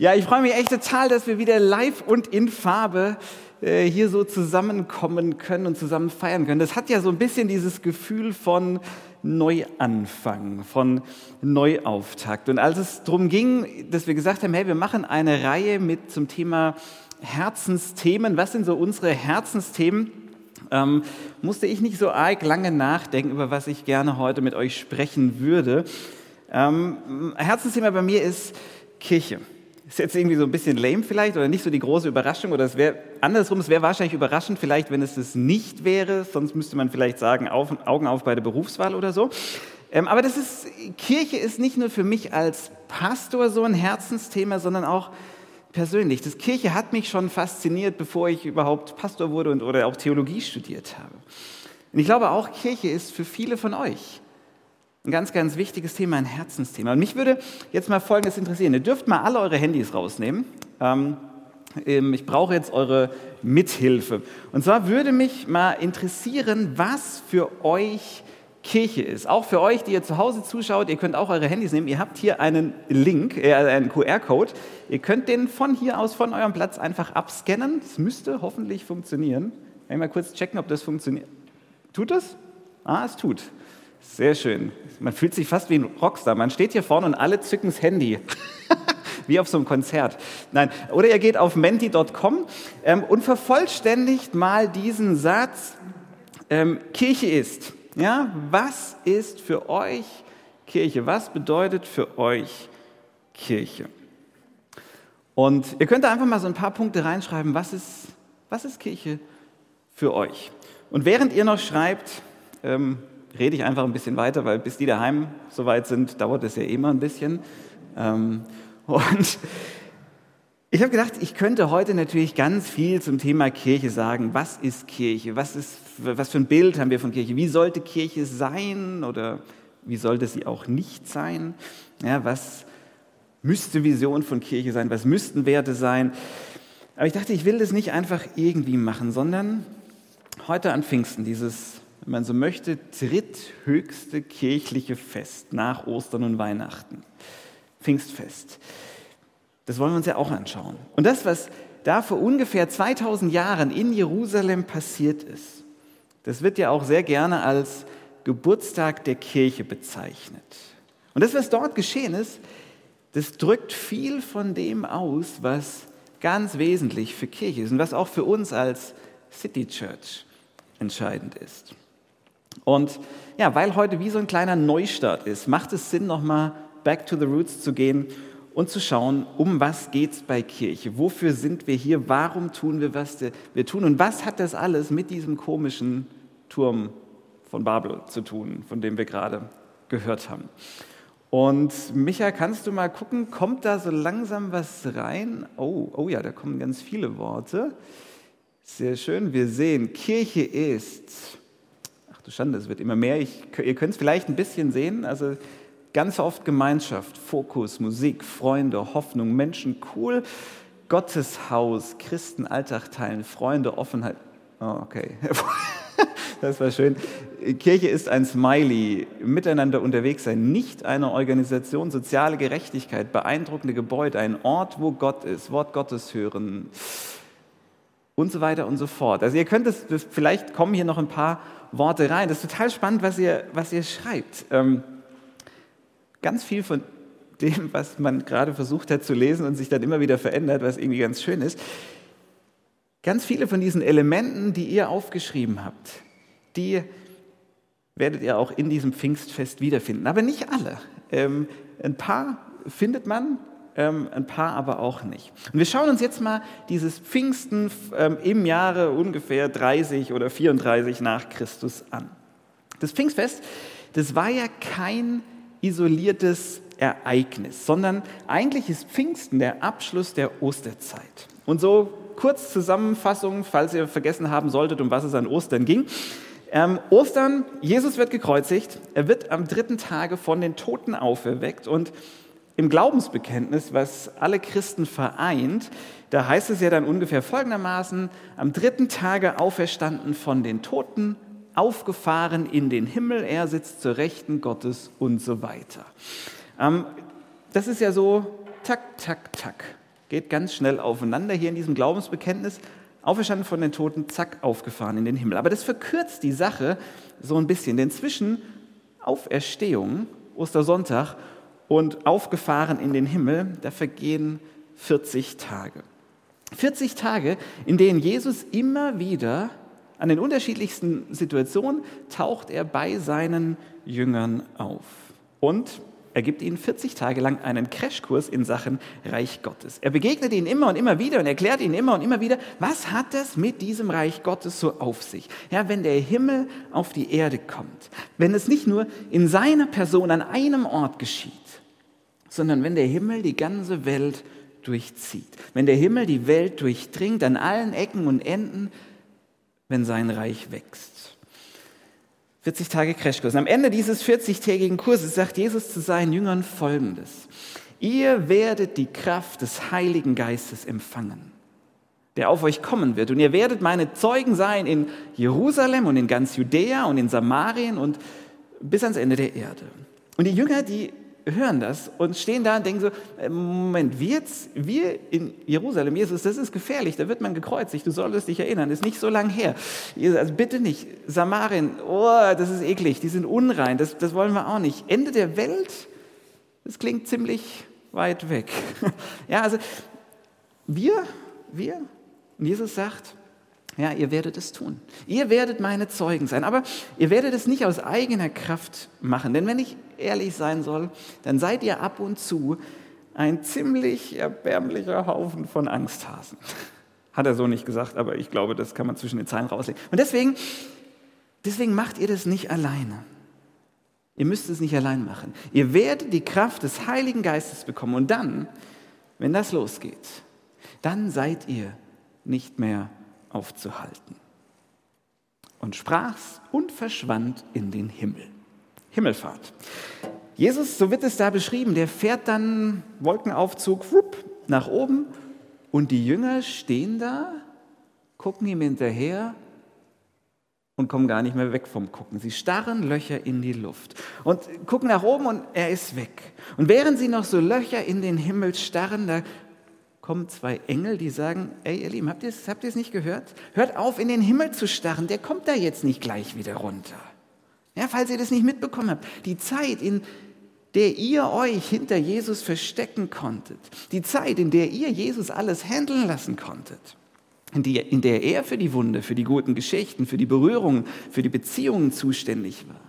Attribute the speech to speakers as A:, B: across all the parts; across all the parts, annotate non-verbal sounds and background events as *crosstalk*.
A: Ja, ich freue mich echt total, dass wir wieder live und in Farbe äh, hier so zusammenkommen können und zusammen feiern können. Das hat ja so ein bisschen dieses Gefühl von Neuanfang, von Neuauftakt. Und als es darum ging, dass wir gesagt haben, hey, wir machen eine Reihe mit zum Thema Herzensthemen. Was sind so unsere Herzensthemen? Ähm, musste ich nicht so arg lange nachdenken, über was ich gerne heute mit euch sprechen würde. Ähm, Herzensthema bei mir ist Kirche. Ist jetzt irgendwie so ein bisschen lame vielleicht oder nicht so die große Überraschung oder es wäre andersrum, es wäre wahrscheinlich überraschend vielleicht, wenn es das nicht wäre, sonst müsste man vielleicht sagen, auf, Augen auf bei der Berufswahl oder so. Ähm, aber das ist, Kirche ist nicht nur für mich als Pastor so ein Herzensthema, sondern auch persönlich. Das Kirche hat mich schon fasziniert, bevor ich überhaupt Pastor wurde und oder auch Theologie studiert habe. Und ich glaube auch, Kirche ist für viele von euch ein ganz, ganz wichtiges Thema, ein Herzensthema. Und mich würde jetzt mal Folgendes interessieren. Ihr dürft mal alle eure Handys rausnehmen. Ähm, ähm, ich brauche jetzt eure Mithilfe. Und zwar würde mich mal interessieren, was für euch Kirche ist. Auch für euch, die ihr zu Hause zuschaut, ihr könnt auch eure Handys nehmen. Ihr habt hier einen Link, äh, einen QR-Code. Ihr könnt den von hier aus, von eurem Platz einfach abscannen. Das müsste hoffentlich funktionieren. Mal kurz checken, ob das funktioniert. Tut es? Ah, es tut. Sehr schön. Man fühlt sich fast wie ein Rockstar. Man steht hier vorne und alle zücken das Handy. *laughs* wie auf so einem Konzert. Nein, oder ihr geht auf menti.com ähm, und vervollständigt mal diesen Satz, ähm, Kirche ist. Ja, was ist für euch Kirche? Was bedeutet für euch Kirche? Und ihr könnt da einfach mal so ein paar Punkte reinschreiben, was ist, was ist Kirche für euch? Und während ihr noch schreibt, ähm, rede ich einfach ein bisschen weiter, weil bis die daheim soweit sind, dauert es ja immer ein bisschen. Ähm, *laughs* und ich habe gedacht, ich könnte heute natürlich ganz viel zum Thema Kirche sagen. Was ist Kirche? Was, ist, was für ein Bild haben wir von Kirche? Wie sollte Kirche sein oder wie sollte sie auch nicht sein? Ja, was müsste Vision von Kirche sein? Was müssten Werte sein? Aber ich dachte, ich will das nicht einfach irgendwie machen, sondern heute an Pfingsten, dieses wenn man so möchte, dritthöchste kirchliche Fest nach Ostern und Weihnachten. Pfingstfest. Das wollen wir uns ja auch anschauen. Und das, was da vor ungefähr 2000 Jahren in Jerusalem passiert ist, das wird ja auch sehr gerne als Geburtstag der Kirche bezeichnet. Und das, was dort geschehen ist, das drückt viel von dem aus, was ganz wesentlich für Kirche ist und was auch für uns als City Church entscheidend ist. Und ja, weil heute wie so ein kleiner Neustart ist, macht es Sinn, nochmal back to the roots zu gehen und zu schauen, um was geht es bei Kirche? Wofür sind wir hier? Warum tun wir, was wir tun? Und was hat das alles mit diesem komischen Turm von Babel zu tun, von dem wir gerade gehört haben? Und Micha, kannst du mal gucken, kommt da so langsam was rein? Oh, oh ja, da kommen ganz viele Worte. Sehr schön. Wir sehen, Kirche ist Schande, es wird immer mehr. Ich, ihr könnt es vielleicht ein bisschen sehen. Also ganz oft Gemeinschaft, Fokus, Musik, Freunde, Hoffnung, Menschen, cool. Gotteshaus, Christen, Alltag teilen, Freunde, Offenheit. Oh, okay. *laughs* Das war schön. Kirche ist ein Smiley, miteinander unterwegs sein, nicht eine Organisation, soziale Gerechtigkeit, beeindruckende Gebäude, ein Ort, wo Gott ist, Wort Gottes hören und so weiter und so fort. Also ihr könnt es, vielleicht kommen hier noch ein paar Worte rein. Das ist total spannend, was ihr, was ihr schreibt. Ähm, ganz viel von dem, was man gerade versucht hat zu lesen und sich dann immer wieder verändert, was irgendwie ganz schön ist. Ganz viele von diesen Elementen, die ihr aufgeschrieben habt, die werdet ihr auch in diesem Pfingstfest wiederfinden. Aber nicht alle. Ähm, ein paar findet man, ähm, ein paar aber auch nicht. Und wir schauen uns jetzt mal dieses Pfingsten ähm, im Jahre ungefähr 30 oder 34 nach Christus an. Das Pfingstfest, das war ja kein isoliertes Ereignis, sondern eigentlich ist Pfingsten der Abschluss der Osterzeit. Und so kurz Zusammenfassung, falls ihr vergessen haben solltet, um was es an Ostern ging. Ähm, Ostern, Jesus wird gekreuzigt, er wird am dritten Tage von den Toten auferweckt und im Glaubensbekenntnis, was alle Christen vereint, da heißt es ja dann ungefähr folgendermaßen, am dritten Tage auferstanden von den Toten, aufgefahren in den Himmel, er sitzt zur Rechten Gottes und so weiter. Ähm, das ist ja so, tak, tak, tak. Geht ganz schnell aufeinander hier in diesem Glaubensbekenntnis. Auferstanden von den Toten, zack, aufgefahren in den Himmel. Aber das verkürzt die Sache so ein bisschen, denn zwischen Auferstehung, Ostersonntag, und aufgefahren in den Himmel, da vergehen 40 Tage. 40 Tage, in denen Jesus immer wieder an den unterschiedlichsten Situationen taucht er bei seinen Jüngern auf. Und er gibt ihnen 40 Tage lang einen Crashkurs in Sachen Reich Gottes. Er begegnet ihnen immer und immer wieder und erklärt ihnen immer und immer wieder, was hat das mit diesem Reich Gottes so auf sich? Ja, wenn der Himmel auf die Erde kommt, wenn es nicht nur in seiner Person an einem Ort geschieht, sondern wenn der Himmel die ganze Welt durchzieht, wenn der Himmel die Welt durchdringt an allen Ecken und Enden, wenn sein Reich wächst. 40 Tage Crashkurs. Am Ende dieses 40-tägigen Kurses sagt Jesus zu seinen Jüngern Folgendes. Ihr werdet die Kraft des Heiligen Geistes empfangen, der auf euch kommen wird. Und ihr werdet meine Zeugen sein in Jerusalem und in ganz Judäa und in Samarien und bis ans Ende der Erde. Und die Jünger, die hören das und stehen da und denken so, äh, Moment, wir, jetzt, wir in Jerusalem, Jesus, das ist gefährlich, da wird man gekreuzigt, du solltest dich erinnern, ist nicht so lang her. Also bitte nicht, Samarien, oh, das ist eklig, die sind unrein, das, das wollen wir auch nicht. Ende der Welt, das klingt ziemlich weit weg. *laughs* Ja, also wir, wir, und Jesus sagt, ja, ihr werdet es tun. Ihr werdet meine Zeugen sein. Aber ihr werdet es nicht aus eigener Kraft machen. Denn wenn ich ehrlich sein soll, dann seid ihr ab und zu ein ziemlich erbärmlicher Haufen von Angsthasen. *laughs* Hat er so nicht gesagt, aber ich glaube, das kann man zwischen den Zeilen rauslegen. Und deswegen, deswegen macht ihr das nicht alleine. Ihr müsst es nicht allein machen. Ihr werdet die Kraft des Heiligen Geistes bekommen. Und dann, wenn das losgeht, dann seid ihr nicht mehr aufzuhalten. Und sprach's und verschwand in den Himmel. Himmelfahrt. Jesus, so wird es da beschrieben, der fährt dann Wolkenaufzug whoop, nach oben und die Jünger stehen da, gucken ihm hinterher und kommen gar nicht mehr weg vom Gucken. Sie starren Löcher in die Luft und gucken nach oben und er ist weg. Und während sie noch so Löcher in den Himmel starren, da kommen zwei Engel, die sagen, ey ihr Lieben, habt ihr es habt nicht gehört? Hört auf, in den Himmel zu starren, der kommt da jetzt nicht gleich wieder runter. Ja, falls ihr das nicht mitbekommen habt, die Zeit, in der ihr euch hinter Jesus verstecken konntet, die Zeit, in der ihr Jesus alles handeln lassen konntet, in, die, in der er für die Wunde, für die guten Geschichten, für die Berührungen, für die Beziehungen zuständig war,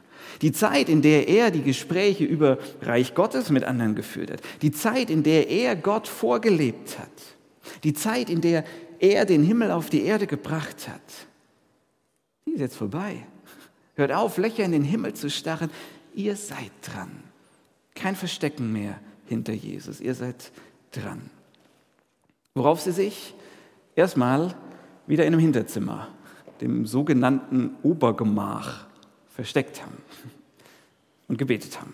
A: die Zeit, in der er die Gespräche über Reich Gottes mit anderen geführt hat. Die Zeit, in der er Gott vorgelebt hat. Die Zeit, in der er den Himmel auf die Erde gebracht hat. Die ist jetzt vorbei. Hört auf, Löcher in den Himmel zu starren. Ihr seid dran. Kein Verstecken mehr hinter Jesus. Ihr seid dran. Worauf sie sich erstmal wieder in einem Hinterzimmer, dem sogenannten Obergemach, versteckt haben und gebetet haben.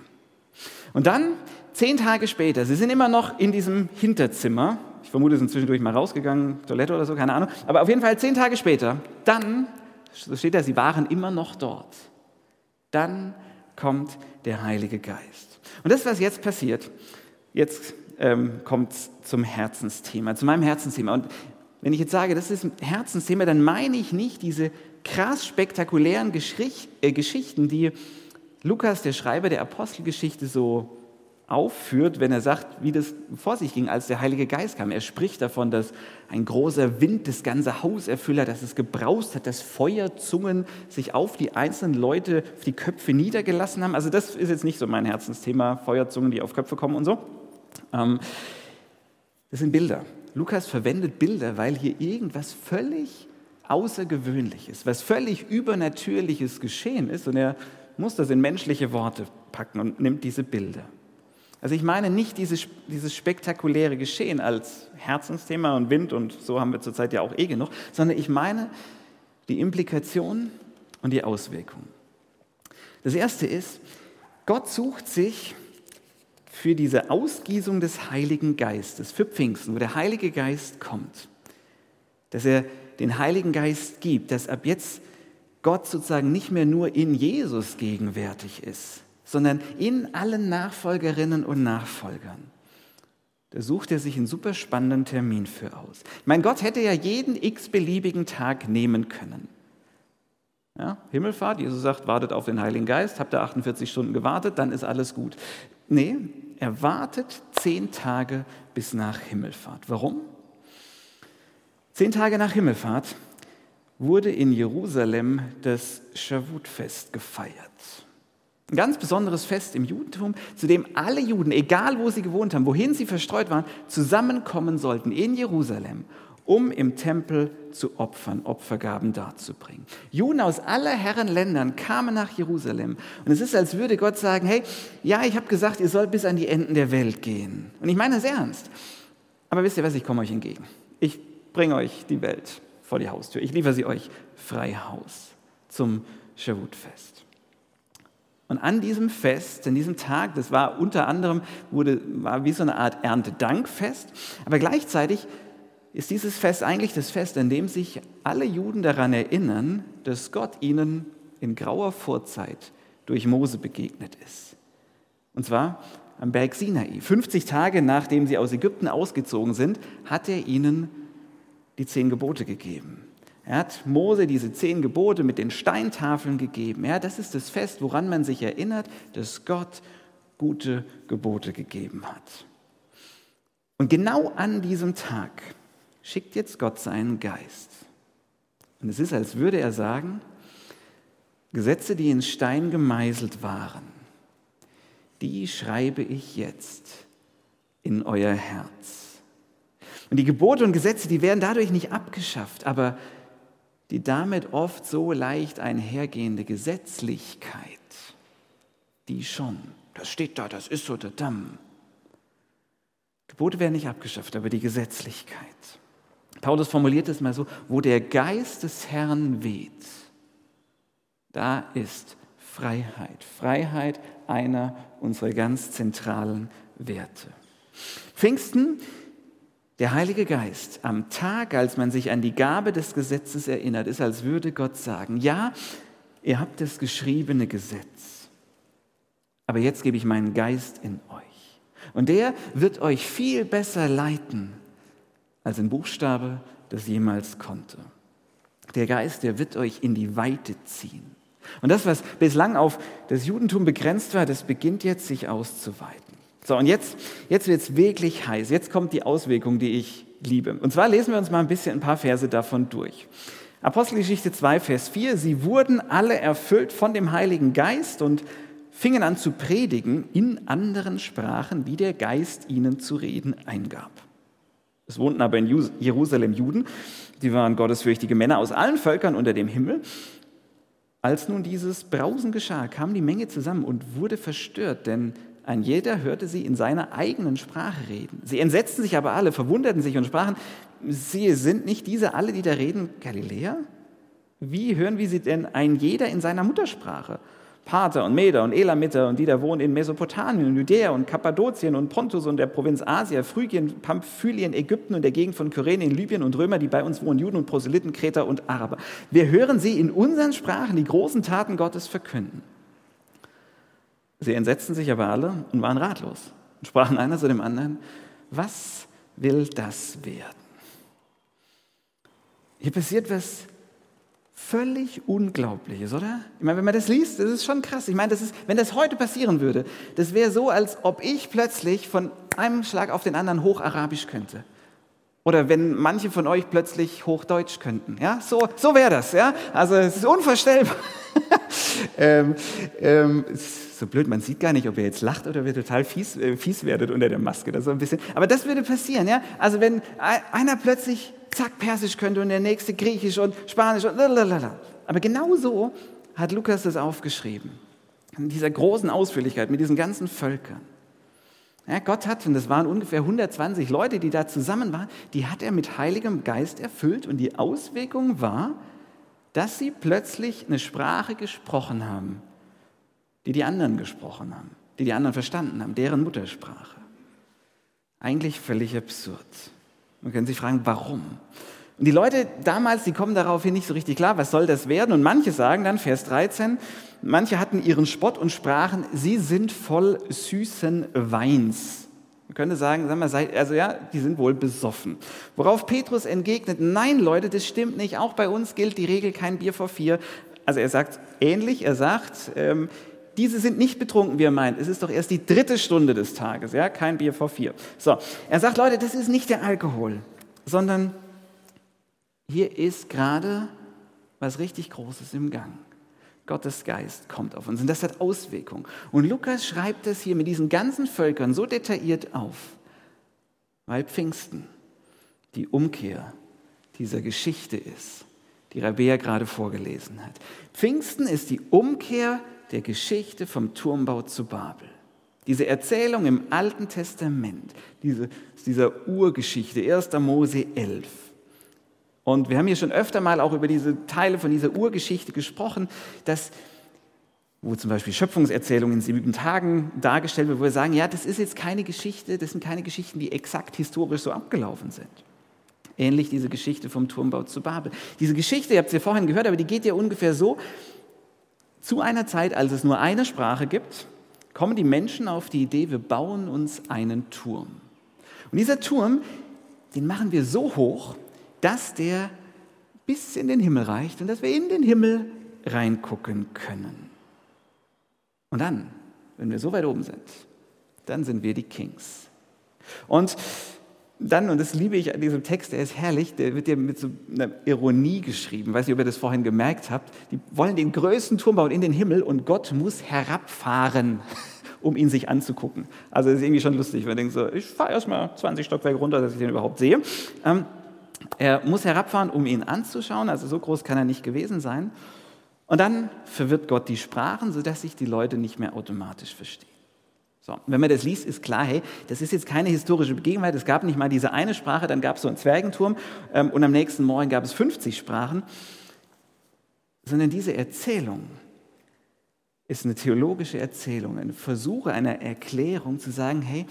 A: Und dann, zehn Tage später, sie sind immer noch in diesem Hinterzimmer. Ich vermute, sie sind zwischendurch mal rausgegangen, Toilette oder so, keine Ahnung. Aber auf jeden Fall zehn Tage später, dann, so steht da, sie waren immer noch dort. Dann kommt der Heilige Geist. Und das, was jetzt passiert, jetzt ähm, kommt zum Herzensthema, zu meinem Herzensthema. Und wenn ich jetzt sage, das ist ein Herzensthema, dann meine ich nicht diese krass spektakulären Geschicht, äh, Geschichten, die Lukas, der Schreiber der Apostelgeschichte, so aufführt, wenn er sagt, wie das vor sich ging, als der Heilige Geist kam. Er spricht davon, dass ein großer Wind das ganze Haus erfüllt hat, dass es gebraust hat, dass Feuerzungen sich auf die einzelnen Leute, auf die Köpfe niedergelassen haben. Also das ist jetzt nicht so mein Herzensthema, Feuerzungen, die auf Köpfe kommen und so. Ähm, das sind Bilder. Lukas verwendet Bilder, weil hier irgendwas völlig Außergewöhnliches, was völlig Übernatürliches geschehen ist. Und er muss das in menschliche Worte packen und nimmt diese Bilder. Also ich meine nicht dieses, dieses spektakuläre Geschehen als Herzensthema und Wind und so haben wir zurzeit ja auch eh genug, sondern ich meine die Implikationen und die Auswirkungen. Das erste ist, Gott sucht sich für diese Ausgießung des Heiligen Geistes, für Pfingsten, wo der Heilige Geist kommt, dass er den Heiligen Geist gibt, dass ab jetzt Gott sozusagen nicht mehr nur in Jesus gegenwärtig ist, sondern in allen Nachfolgerinnen und Nachfolgern. da sucht er sich einen super spannenden Termin für aus. Mein Gott hätte ja jeden x-beliebigen Tag nehmen können. Ja, Himmelfahrt, Jesus sagt, wartet auf den Heiligen Geist, habt ihr 48 Stunden gewartet, dann ist alles gut. Nee, er wartet zehn Tage bis nach Himmelfahrt. Warum? Zehn Tage nach Himmelfahrt wurde in Jerusalem das Schavutfest gefeiert. Ein ganz besonderes Fest im Judentum, zu dem alle Juden, egal wo sie gewohnt haben, wohin sie verstreut waren, zusammenkommen sollten in Jerusalem, um im Tempel zu opfern, Opfergaben darzubringen. Juden aus aller Herren Ländern kamen nach Jerusalem. Und es ist, als würde Gott sagen, hey, ja, ich habe gesagt, ihr sollt bis an die Enden der Welt gehen. Und ich meine das ernst. Aber wisst ihr was, ich komme euch entgegen. Ich bringe euch die Welt vor die Haustür. Ich liefere sie euch frei Haus zum Shavut-Fest. Und an diesem Fest, an diesem Tag, das war unter anderem, wurde, war wie so eine Art Erntedankfest, aber gleichzeitig ist dieses Fest eigentlich das Fest, an dem sich alle Juden daran erinnern, dass Gott ihnen in grauer Vorzeit durch Mose begegnet ist. Und zwar am Berg Sinai. 50 Tage nachdem sie aus Ägypten ausgezogen sind, hat er ihnen die zehn Gebote gegeben. Er hat Mose diese zehn Gebote mit den Steintafeln gegeben. Ja, das ist das Fest, woran man sich erinnert, dass Gott gute Gebote gegeben hat. Und genau an diesem Tag schickt jetzt Gott seinen Geist. Und es ist, als würde er sagen, Gesetze, die in Stein gemeißelt waren, die schreibe ich jetzt in euer Herz. Und die Gebote und Gesetze, die werden dadurch nicht abgeschafft, aber die damit oft so leicht einhergehende Gesetzlichkeit, die schon, das steht da, das ist so der Damm. Gebote werden nicht abgeschafft, aber die Gesetzlichkeit. Paulus formuliert es mal so, wo der Geist des Herrn weht, da ist Freiheit. Freiheit einer unserer ganz zentralen Werte. Pfingsten der Heilige Geist am Tag, als man sich an die Gabe des Gesetzes erinnert, ist, als würde Gott sagen, ja, ihr habt das geschriebene Gesetz, aber jetzt gebe ich meinen Geist in euch. Und der wird euch viel besser leiten, als ein Buchstabe das jemals konnte. Der Geist, der wird euch in die Weite ziehen. Und das, was bislang auf das Judentum begrenzt war, das beginnt jetzt sich auszuweiten. So, und jetzt, jetzt wird es wirklich heiß. Jetzt kommt die Auswirkung, die ich liebe. Und zwar lesen wir uns mal ein bisschen ein paar Verse davon durch. Apostelgeschichte 2, Vers 4. Sie wurden alle erfüllt von dem Heiligen Geist und fingen an zu predigen in anderen Sprachen, wie der Geist ihnen zu reden eingab. Es wohnten aber in Jerusalem Juden, die waren gottesfürchtige Männer aus allen Völkern unter dem Himmel. Als nun dieses Brausen geschah, kam die Menge zusammen und wurde verstört, denn ein jeder hörte sie in seiner eigenen Sprache reden. Sie entsetzten sich aber alle, verwunderten sich und sprachen, sie sind nicht diese alle, die da reden, Galiläer? Wie hören wir sie denn ein jeder in seiner Muttersprache? Pater und Meder und Elamiter und die da wohnen in Mesopotamien, und Judäa und Kappadokien und Pontus und der Provinz Asia, Phrygien, Pamphylien, Ägypten und der Gegend von Kyrene in Libyen und Römer, die bei uns wohnen, Juden und Proselyten, Kreter und Araber. Wir hören sie in unseren Sprachen die großen Taten Gottes verkünden. Sie entsetzten sich aber alle und waren ratlos und sprachen einer zu dem anderen, was will das werden? Hier passiert was völlig Unglaubliches, oder? Ich meine, wenn man das liest, das ist schon krass. Ich meine, das ist, wenn das heute passieren würde, das wäre so, als ob ich plötzlich von einem Schlag auf den anderen Hocharabisch könnte. Oder wenn manche von euch plötzlich Hochdeutsch könnten. Ja, so, so wäre das. Ja, also es ist unvorstellbar. *laughs* ähm, ähm, so blöd, man sieht gar nicht, ob ihr jetzt lacht oder ihr total fies, äh, fies werdet unter der Maske. Das so ein bisschen. Aber das würde passieren, ja. Also wenn einer plötzlich zack Persisch könnte und der nächste Griechisch und Spanisch und lalalala. Aber genau so hat Lukas das aufgeschrieben. In dieser großen Ausführlichkeit mit diesen ganzen Völkern. Ja, Gott hat, und das waren ungefähr 120 Leute, die da zusammen waren, die hat er mit Heiligem Geist erfüllt und die Auswirkung war, dass sie plötzlich eine Sprache gesprochen haben, die die anderen gesprochen haben, die die anderen verstanden haben, deren Muttersprache. Eigentlich völlig absurd. Man kann sich fragen, warum? Und die Leute damals, die kommen daraufhin nicht so richtig klar, was soll das werden? Und manche sagen dann, Vers 13, manche hatten ihren Spott und sprachen, sie sind voll süßen Weins. Man könnte sagen, sag mal, also ja, die sind wohl besoffen. Worauf Petrus entgegnet, nein Leute, das stimmt nicht. Auch bei uns gilt die Regel kein Bier vor vier. Also er sagt ähnlich, er sagt, ähm, diese sind nicht betrunken, wie er meint. Es ist doch erst die dritte Stunde des Tages, ja, kein Bier vor vier. So, er sagt, Leute, das ist nicht der Alkohol, sondern hier ist gerade was richtig Großes im Gang. Gottes Geist kommt auf uns und das hat Auswirkungen. Und Lukas schreibt es hier mit diesen ganzen Völkern so detailliert auf, weil Pfingsten die Umkehr dieser Geschichte ist, die Rabea gerade vorgelesen hat. Pfingsten ist die Umkehr der Geschichte vom Turmbau zu Babel. Diese Erzählung im Alten Testament, diese, dieser Urgeschichte, 1. Mose 11, und wir haben hier schon öfter mal auch über diese Teile von dieser Urgeschichte gesprochen, dass, wo zum Beispiel Schöpfungserzählung in sieben Tagen dargestellt wird, wo wir sagen, ja, das ist jetzt keine Geschichte, das sind keine Geschichten, die exakt historisch so abgelaufen sind. Ähnlich diese Geschichte vom Turmbau zu Babel. Diese Geschichte, ihr habt sie ja vorhin gehört, aber die geht ja ungefähr so, zu einer Zeit, als es nur eine Sprache gibt, kommen die Menschen auf die Idee, wir bauen uns einen Turm. Und dieser Turm, den machen wir so hoch, dass der bis in den Himmel reicht und dass wir in den Himmel reingucken können. Und dann, wenn wir so weit oben sind, dann sind wir die Kings. Und dann, und das liebe ich an diesem Text, der ist herrlich, der wird ja mit so einer Ironie geschrieben. Ich weiß nicht, ob ihr das vorhin gemerkt habt. Die wollen den größten Turm bauen in den Himmel und Gott muss herabfahren, *laughs* um ihn sich anzugucken. Also das ist irgendwie schon lustig, wenn man denkt so, ich fahre erstmal 20 Stockwerke runter, dass ich den überhaupt sehe. Ähm, er muss herabfahren, um ihn anzuschauen, also so groß kann er nicht gewesen sein. Und dann verwirrt Gott die Sprachen, sodass sich die Leute nicht mehr automatisch verstehen. So, wenn man das liest, ist klar, hey, das ist jetzt keine historische Begebenheit. Es gab nicht mal diese eine Sprache, dann gab es so einen Zwergenturm ähm, und am nächsten Morgen gab es 50 Sprachen, sondern diese Erzählung ist eine theologische Erzählung, ein Versuch einer Erklärung zu sagen, hey,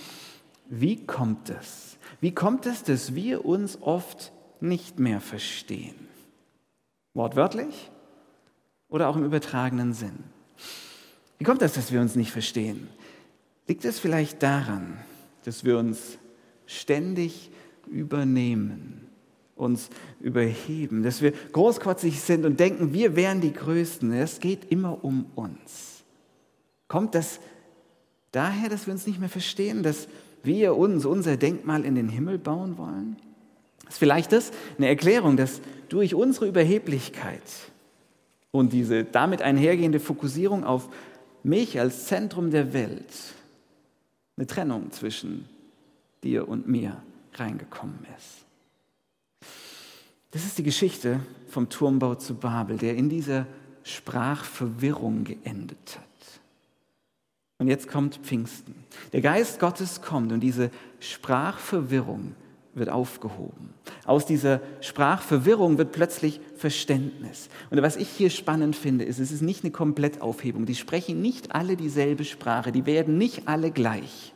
A: wie kommt es? Wie kommt es, dass wir uns oft nicht mehr verstehen. Wortwörtlich oder auch im übertragenen Sinn. Wie kommt das, dass wir uns nicht verstehen? Liegt es vielleicht daran, dass wir uns ständig übernehmen, uns überheben, dass wir großkotzig sind und denken, wir wären die Größten. Es geht immer um uns. Kommt das daher, dass wir uns nicht mehr verstehen, dass wir uns unser Denkmal in den Himmel bauen wollen? Ist vielleicht das eine Erklärung, dass durch unsere Überheblichkeit und diese damit einhergehende Fokussierung auf mich als Zentrum der Welt eine Trennung zwischen dir und mir reingekommen ist. Das ist die Geschichte vom Turmbau zu Babel, der in dieser Sprachverwirrung geendet hat. Und jetzt kommt Pfingsten. Der Geist Gottes kommt und diese Sprachverwirrung wird aufgehoben. Aus dieser Sprachverwirrung wird plötzlich Verständnis. Und was ich hier spannend finde, ist, es ist nicht eine Komplettaufhebung. Die sprechen nicht alle dieselbe Sprache, die werden nicht alle gleich.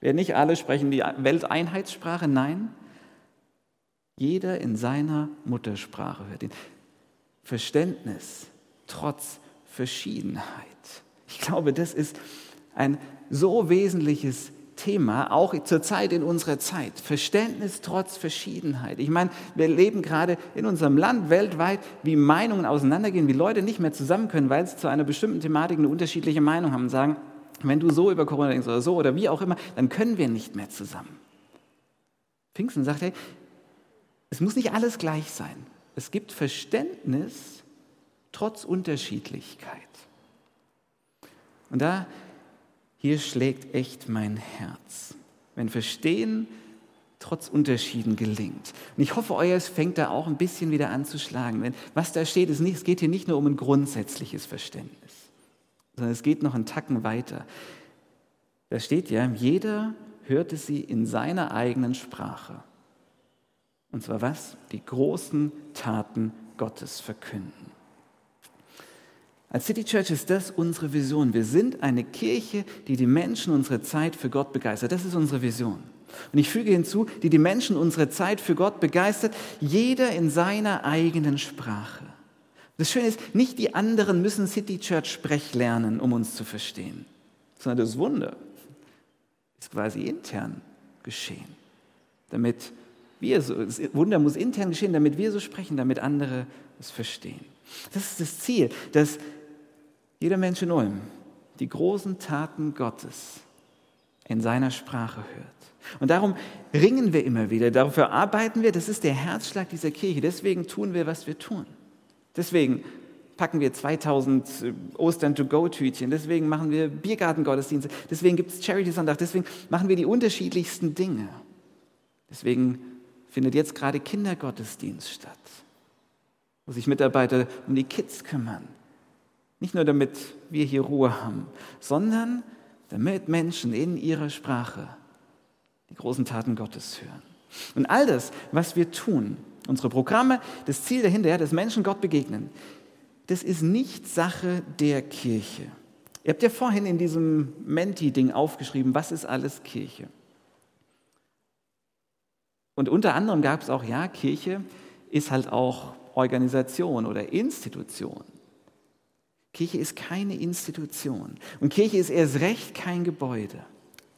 A: Werden nicht alle sprechen die Welteinheitssprache, nein. Jeder in seiner Muttersprache hört ihn. Verständnis trotz Verschiedenheit. Ich glaube, das ist ein so wesentliches Thema, auch zur Zeit in unserer Zeit. Verständnis trotz Verschiedenheit. Ich meine, wir leben gerade in unserem Land weltweit, wie Meinungen auseinandergehen, wie Leute nicht mehr zusammen können, weil sie zu einer bestimmten Thematik eine unterschiedliche Meinung haben und sagen, wenn du so über Corona denkst oder so oder wie auch immer, dann können wir nicht mehr zusammen. Pfingsten sagt, hey, es muss nicht alles gleich sein. Es gibt Verständnis trotz Unterschiedlichkeit. Und da hier schlägt echt mein Herz, wenn Verstehen trotz Unterschieden gelingt. Und ich hoffe, euers fängt da auch ein bisschen wieder an zu schlagen. Denn was da steht, ist nicht, es geht hier nicht nur um ein grundsätzliches Verständnis, sondern es geht noch einen Tacken weiter. Da steht ja, jeder hörte sie in seiner eigenen Sprache. Und zwar was? Die großen Taten Gottes verkünden. Als City Church ist das unsere Vision. Wir sind eine Kirche, die die Menschen unserer Zeit für Gott begeistert. Das ist unsere Vision. Und ich füge hinzu, die die Menschen unserer Zeit für Gott begeistert, jeder in seiner eigenen Sprache. Das Schöne ist, nicht die anderen müssen City Church Sprech lernen, um uns zu verstehen, sondern das Wunder ist quasi intern. geschehen. Damit wir so, das Wunder muss intern geschehen, damit wir so sprechen, damit andere es verstehen. Das ist das Ziel, dass jeder Mensch in Ulm die großen Taten Gottes in seiner Sprache hört. Und darum ringen wir immer wieder, dafür arbeiten wir, das ist der Herzschlag dieser Kirche. Deswegen tun wir, was wir tun. Deswegen packen wir 2000 äh, Ostern-to-go-Tütchen, deswegen machen wir Biergartengottesdienste, deswegen gibt es Charity-Sonntag, deswegen machen wir die unterschiedlichsten Dinge. Deswegen findet jetzt gerade Kindergottesdienst statt, wo sich Mitarbeiter um die Kids kümmern. Nicht nur damit wir hier Ruhe haben, sondern damit Menschen in ihrer Sprache die großen Taten Gottes hören. Und all das, was wir tun, unsere Programme, das Ziel dahinter, dass Menschen Gott begegnen, das ist nicht Sache der Kirche. Ihr habt ja vorhin in diesem Menti-Ding aufgeschrieben, was ist alles Kirche? Und unter anderem gab es auch, ja, Kirche ist halt auch Organisation oder Institution. Kirche ist keine Institution. Und Kirche ist erst recht kein Gebäude.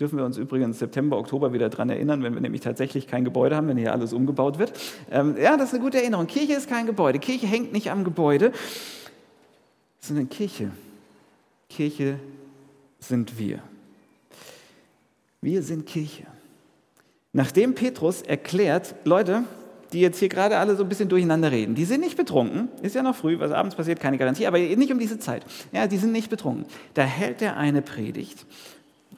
A: Dürfen wir uns übrigens September, Oktober wieder daran erinnern, wenn wir nämlich tatsächlich kein Gebäude haben, wenn hier alles umgebaut wird. Ähm, ja, das ist eine gute Erinnerung. Kirche ist kein Gebäude. Kirche hängt nicht am Gebäude, sondern Kirche. Kirche sind wir. Wir sind Kirche. Nachdem Petrus erklärt, Leute, die jetzt hier gerade alle so ein bisschen durcheinander reden, die sind nicht betrunken, ist ja noch früh, was abends passiert, keine Garantie, aber nicht um diese Zeit. Ja, die sind nicht betrunken. Da hält er eine Predigt,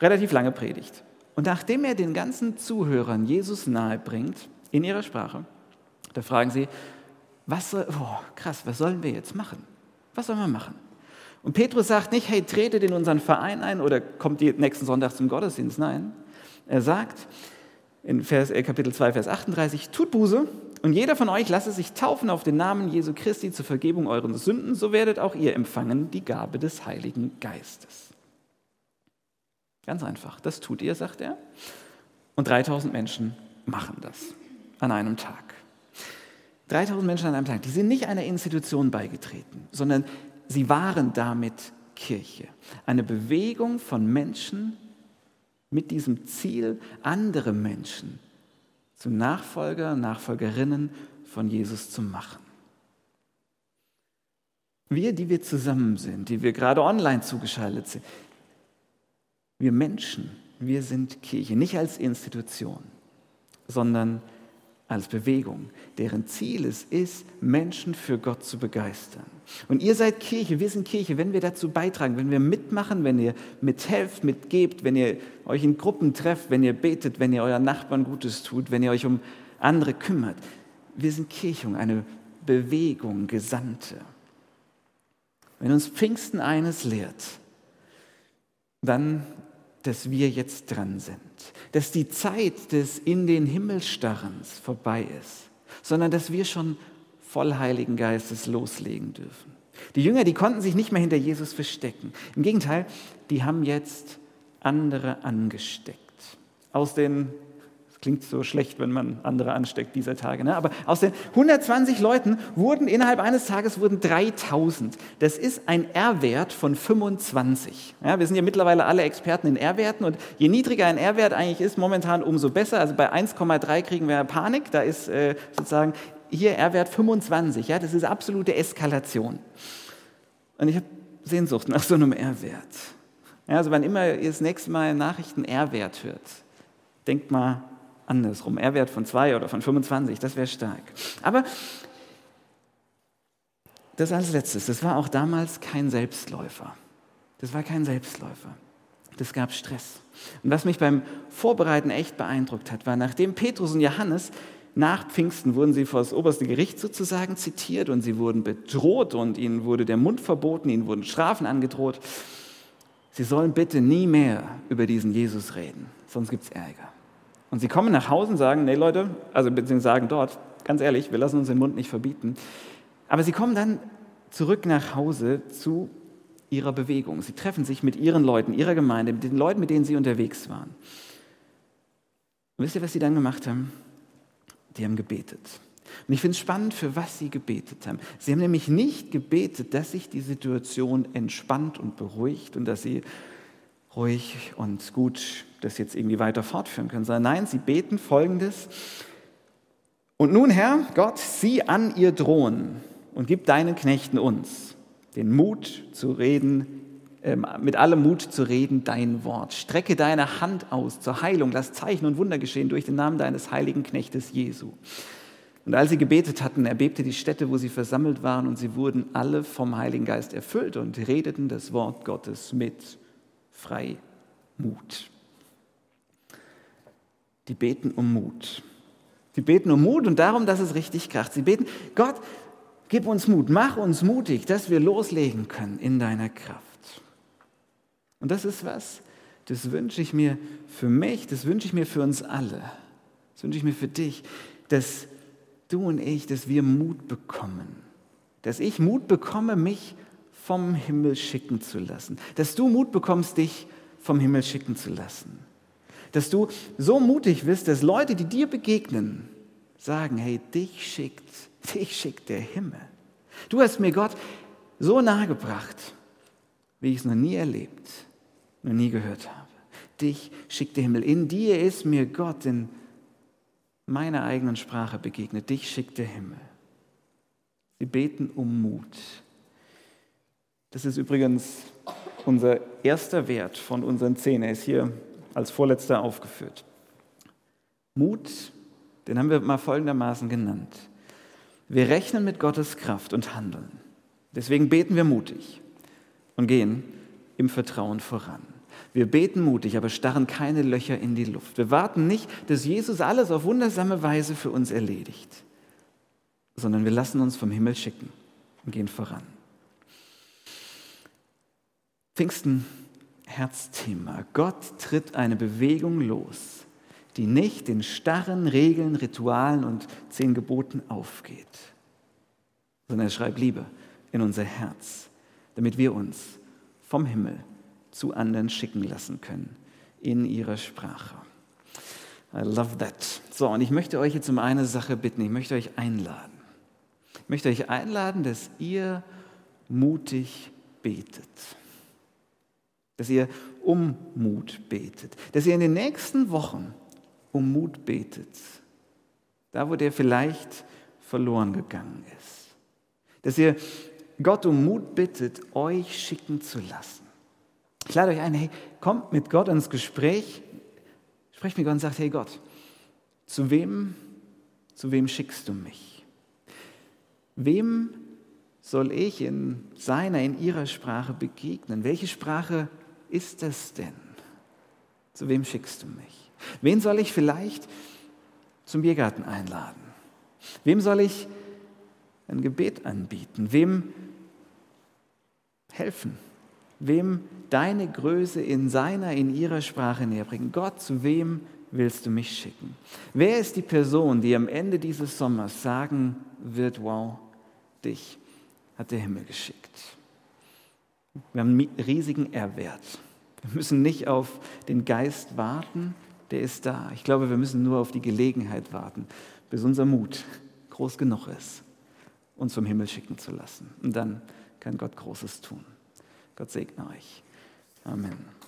A: relativ lange Predigt. Und nachdem er den ganzen Zuhörern Jesus nahe bringt, in ihrer Sprache, da fragen sie, was soll, oh, krass, was sollen wir jetzt machen? Was sollen wir machen? Und Petrus sagt nicht, hey, tretet in unseren Verein ein oder kommt nächsten Sonntag zum Gottesdienst. Nein, er sagt, in Vers, äh, Kapitel 2, Vers 38, tut Buße und jeder von euch lasse sich taufen auf den Namen Jesu Christi zur Vergebung euren Sünden, so werdet auch ihr empfangen die Gabe des Heiligen Geistes. Ganz einfach, das tut ihr, sagt er. Und 3000 Menschen machen das an einem Tag. 3000 Menschen an einem Tag, die sind nicht einer Institution beigetreten, sondern sie waren damit Kirche. Eine Bewegung von Menschen, mit diesem Ziel, andere Menschen zu Nachfolger, Nachfolgerinnen von Jesus zu machen. Wir, die wir zusammen sind, die wir gerade online zugeschaltet sind, wir Menschen, wir sind Kirche, nicht als Institution, sondern als als Bewegung, deren Ziel es ist, Menschen für Gott zu begeistern. Und ihr seid Kirche, wir sind Kirche, wenn wir dazu beitragen, wenn wir mitmachen, wenn ihr mithelft, mitgebt, wenn ihr euch in Gruppen trefft, wenn ihr betet, wenn ihr euren Nachbarn Gutes tut, wenn ihr euch um andere kümmert. Wir sind Kirche, eine Bewegung, Gesandte. Wenn uns Pfingsten eines lehrt, dann dass wir jetzt dran sind, dass die Zeit des in den Himmel starrens vorbei ist, sondern dass wir schon voll Heiligen Geistes loslegen dürfen. Die Jünger, die konnten sich nicht mehr hinter Jesus verstecken. Im Gegenteil, die haben jetzt andere angesteckt. Aus den Klingt so schlecht, wenn man andere ansteckt dieser Tage. Ne? Aber aus den 120 Leuten wurden innerhalb eines Tages wurden 3000. Das ist ein R-Wert von 25. Ja, wir sind ja mittlerweile alle Experten in R-Werten und je niedriger ein R-Wert eigentlich ist, momentan umso besser. Also bei 1,3 kriegen wir Panik. Da ist äh, sozusagen hier R-Wert 25. Ja, das ist absolute Eskalation. Und ich habe Sehnsucht nach so einem R-Wert. Ja, also wann immer ihr das nächste Mal Nachrichten R-Wert hört, denkt mal andersrum. R-Wert von 2 oder von 25, das wäre stark. Aber das als letztes, das war auch damals kein Selbstläufer. Das war kein Selbstläufer. Das gab Stress. Und was mich beim Vorbereiten echt beeindruckt hat, war, nachdem Petrus und Johannes nach Pfingsten wurden sie vor das oberste Gericht sozusagen zitiert und sie wurden bedroht und ihnen wurde der Mund verboten, ihnen wurden Strafen angedroht. Sie sollen bitte nie mehr über diesen Jesus reden, sonst gibt es Ärger. Und sie kommen nach Hause und sagen, nee Leute, also beziehungsweise sagen dort, ganz ehrlich, wir lassen uns den Mund nicht verbieten. Aber sie kommen dann zurück nach Hause zu ihrer Bewegung. Sie treffen sich mit ihren Leuten, ihrer Gemeinde, mit den Leuten, mit denen sie unterwegs waren. Und wisst ihr, was sie dann gemacht haben? Die haben gebetet. Und ich finde es spannend, für was sie gebetet haben. Sie haben nämlich nicht gebetet, dass sich die Situation entspannt und beruhigt und dass sie ruhig und gut das jetzt irgendwie weiter fortführen können, sondern nein, sie beten folgendes. Und nun, Herr, Gott, sieh an ihr drohen und gib deinen Knechten uns den Mut zu reden, äh, mit allem Mut zu reden, dein Wort. Strecke deine Hand aus zur Heilung, lass Zeichen und Wunder geschehen durch den Namen deines heiligen Knechtes Jesu. Und als sie gebetet hatten, erbebte die Stätte, wo sie versammelt waren, und sie wurden alle vom Heiligen Geist erfüllt und redeten das Wort Gottes mit Freimut. Die beten um Mut. Sie beten um Mut und darum, dass es richtig kracht. Sie beten, Gott, gib uns Mut, mach uns mutig, dass wir loslegen können in deiner Kraft. Und das ist was, das wünsche ich mir für mich, das wünsche ich mir für uns alle. Das wünsche ich mir für dich, dass du und ich, dass wir Mut bekommen. Dass ich Mut bekomme, mich vom Himmel schicken zu lassen. Dass du Mut bekommst, dich vom Himmel schicken zu lassen. Dass du so mutig wirst, dass Leute, die dir begegnen, sagen, hey, dich schickt, dich schickt der Himmel. Du hast mir Gott so nahe gebracht, wie ich es noch nie erlebt, noch nie gehört habe. Dich schickt der Himmel. In dir ist mir Gott in meiner eigenen Sprache begegnet. Dich schickt der Himmel. Sie beten um Mut. Das ist übrigens unser erster Wert von unseren zehn. Er ist hier als vorletzter aufgeführt. Mut, den haben wir mal folgendermaßen genannt. Wir rechnen mit Gottes Kraft und handeln. Deswegen beten wir mutig und gehen im Vertrauen voran. Wir beten mutig, aber starren keine Löcher in die Luft. Wir warten nicht, dass Jesus alles auf wundersame Weise für uns erledigt, sondern wir lassen uns vom Himmel schicken und gehen voran. Pfingsten Herzthema. Gott tritt eine Bewegung los, die nicht den starren Regeln, Ritualen und zehn Geboten aufgeht, sondern er schreibt Liebe in unser Herz, damit wir uns vom Himmel zu anderen schicken lassen können in ihrer Sprache. I love that. So, und ich möchte euch jetzt um eine Sache bitten. Ich möchte euch einladen. Ich möchte euch einladen, dass ihr mutig betet. Dass ihr um Mut betet. Dass ihr in den nächsten Wochen um Mut betet. Da, wo der vielleicht verloren gegangen ist. Dass ihr Gott um Mut bittet, euch schicken zu lassen. Ich lade euch ein, hey, kommt mit Gott ins Gespräch, sprecht mit Gott und sagt, hey Gott, zu wem, zu wem schickst du mich? Wem soll ich in seiner, in ihrer Sprache begegnen? Welche Sprache ist es denn? Zu wem schickst du mich? Wen soll ich vielleicht zum Biergarten einladen? Wem soll ich ein Gebet anbieten? Wem helfen? wem deine Größe in seiner, in ihrer Sprache näherbringen. Gott, zu wem willst du mich schicken? Wer ist die Person, die am Ende dieses Sommers sagen wird, wow, dich hat der Himmel geschickt? Wir haben einen riesigen Ehrwert. Wir müssen nicht auf den Geist warten, der ist da. Ich glaube, wir müssen nur auf die Gelegenheit warten, bis unser Mut groß genug ist, uns vom Himmel schicken zu lassen. Und dann kann Gott Großes tun. Gott segne euch. Amen.